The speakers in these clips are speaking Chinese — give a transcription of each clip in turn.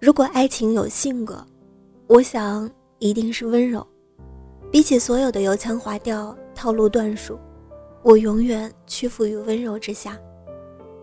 如果爱情有性格，我想一定是温柔。比起所有的油腔滑调、套路段数，我永远屈服于温柔之下。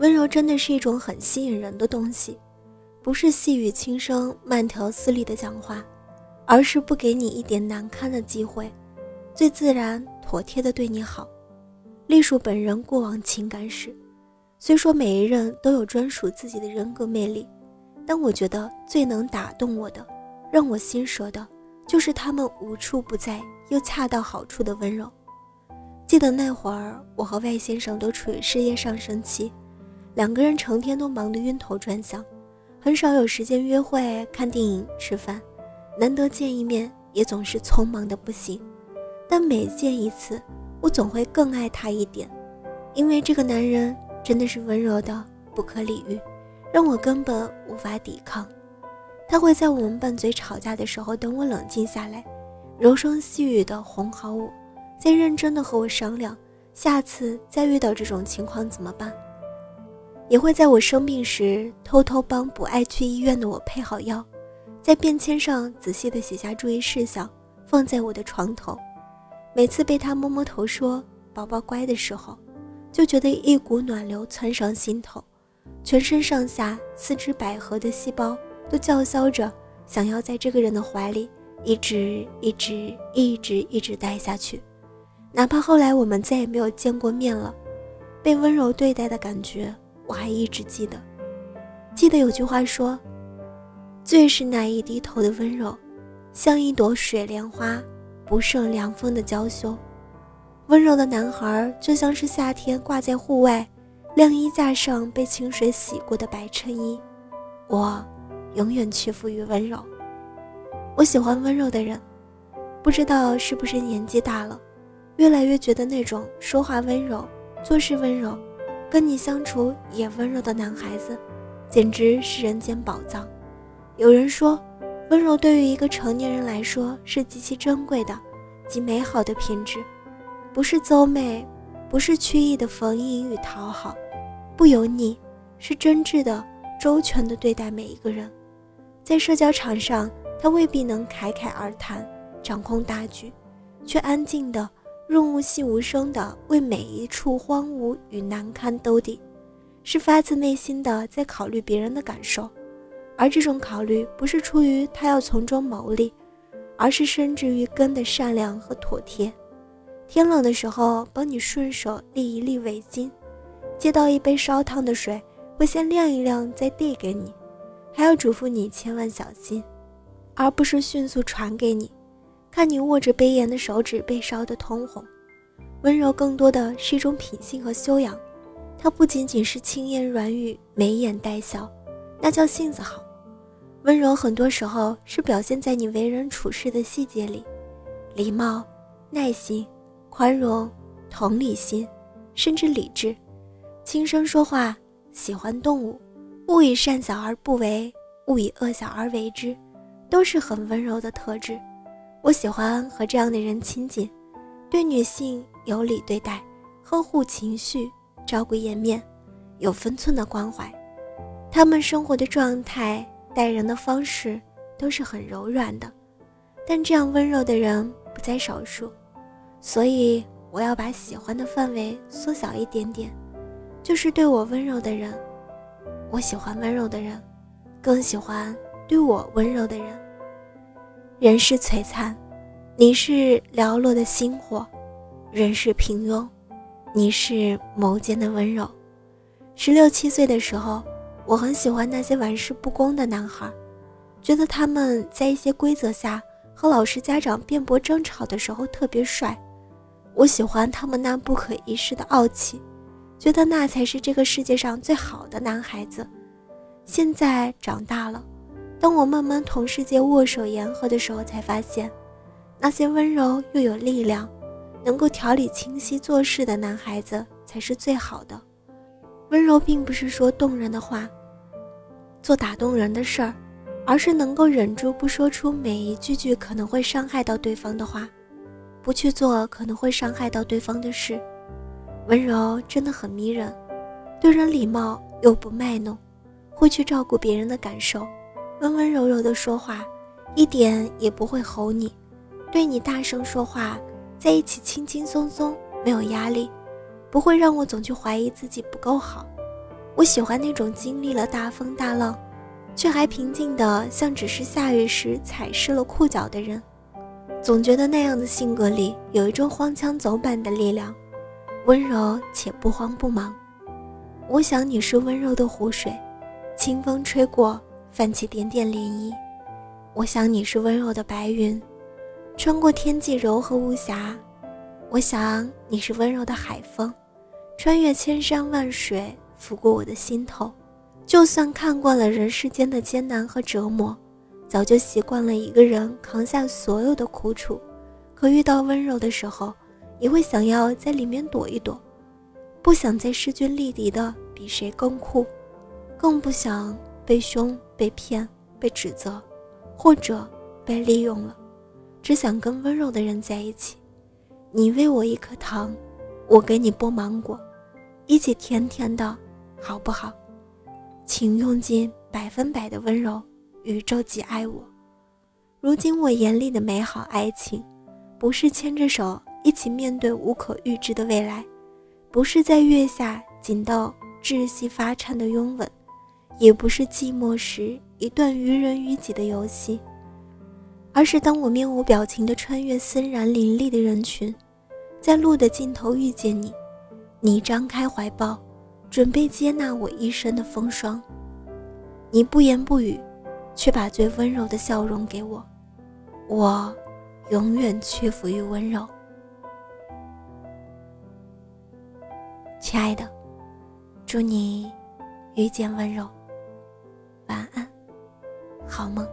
温柔真的是一种很吸引人的东西，不是细语轻声、慢条斯理的讲话，而是不给你一点难堪的机会，最自然、妥帖的对你好。隶属本人过往情感史，虽说每一任都有专属自己的人格魅力。但我觉得最能打动我的，让我心折的，就是他们无处不在又恰到好处的温柔。记得那会儿，我和外先生都处于事业上升期，两个人成天都忙得晕头转向，很少有时间约会、看电影、吃饭，难得见一面也总是匆忙的不行。但每见一次，我总会更爱他一点，因为这个男人真的是温柔的不可理喻。让我根本无法抵抗。他会在我们拌嘴吵架的时候等我冷静下来，柔声细语的哄好我，再认真的和我商量下次再遇到这种情况怎么办。也会在我生病时偷偷帮不爱去医院的我配好药，在便签上仔细的写下注意事项，放在我的床头。每次被他摸摸头说“宝宝乖”的时候，就觉得一股暖流窜上心头。全身上下四肢百合的细胞都叫嚣着，想要在这个人的怀里一直一直一直一直待下去，哪怕后来我们再也没有见过面了，被温柔对待的感觉我还一直记得。记得有句话说：“最是那一低头的温柔，像一朵水莲花，不胜凉风的娇羞。”温柔的男孩就像是夏天挂在户外。晾衣架上被清水洗过的白衬衣，我永远屈服于温柔。我喜欢温柔的人，不知道是不是年纪大了，越来越觉得那种说话温柔、做事温柔、跟你相处也温柔的男孩子，简直是人间宝藏。有人说，温柔对于一个成年人来说是极其珍贵的、极美好的品质，不是邹媚，不是曲意的逢迎与讨好。不油腻，是真挚的、周全的对待每一个人。在社交场上，他未必能侃侃而谈、掌控大局，却安静的、润物细无声的为每一处荒芜与难堪兜底，是发自内心的在考虑别人的感受。而这种考虑，不是出于他要从中牟利，而是深植于根的善良和妥帖。天冷的时候，帮你顺手系一粒围巾。接到一杯烧烫的水，会先晾一晾再递给你，还要嘱咐你千万小心，而不是迅速传给你。看你握着杯沿的手指被烧得通红，温柔更多的是一种品性和修养。它不仅仅是轻言软语、眉眼带笑，那叫性子好。温柔很多时候是表现在你为人处事的细节里，礼貌、耐心、宽容、同理心，甚至理智。轻声说话，喜欢动物，勿以善小而不为，勿以恶小而为之，都是很温柔的特质。我喜欢和这样的人亲近，对女性有礼对待，呵护情绪，照顾颜面，有分寸的关怀。他们生活的状态、待人的方式都是很柔软的，但这样温柔的人不在少数，所以我要把喜欢的范围缩小一点点。就是对我温柔的人，我喜欢温柔的人，更喜欢对我温柔的人。人世璀璨，你是寥落的星火；人世平庸，你是眸间的温柔。十六七岁的时候，我很喜欢那些玩世不恭的男孩，觉得他们在一些规则下和老师、家长辩驳争吵的时候特别帅。我喜欢他们那不可一世的傲气。觉得那才是这个世界上最好的男孩子。现在长大了，当我慢慢同世界握手言和的时候，才发现，那些温柔又有力量，能够条理清晰做事的男孩子才是最好的。温柔并不是说动人的话，做打动人的事儿，而是能够忍住不说出每一句句可能会伤害到对方的话，不去做可能会伤害到对方的事。温柔真的很迷人，对人礼貌又不卖弄，会去照顾别人的感受，温温柔柔的说话，一点也不会吼你，对你大声说话，在一起轻轻松松，没有压力。不会让我总去怀疑自己不够好。我喜欢那种经历了大风大浪，却还平静的像只是下雨时踩湿了裤脚的人。总觉得那样的性格里有一种荒腔走板的力量，温柔且不慌不忙。我想你是温柔的湖水，清风吹过，泛起点点涟漪。我想你是温柔的白云，穿过天际柔和无瑕。我想你是温柔的海风。穿越千山万水，拂过我的心头。就算看惯了人世间的艰难和折磨，早就习惯了一个人扛下所有的苦楚，可遇到温柔的时候，也会想要在里面躲一躲，不想再势均力敌的比谁更酷，更不想被凶、被骗、被指责，或者被利用了，只想跟温柔的人在一起。你喂我一颗糖。我给你剥芒果，一起甜甜的，好不好？请用尽百分百的温柔，宇宙极爱我。如今我眼里的美好爱情，不是牵着手一起面对无可预知的未来，不是在月下紧到窒息发颤的拥吻，也不是寂寞时一段于人于己的游戏，而是当我面无表情地穿越森然林立的人群。在路的尽头遇见你，你张开怀抱，准备接纳我一生的风霜。你不言不语，却把最温柔的笑容给我，我永远屈服于温柔。亲爱的，祝你遇见温柔，晚安，好梦。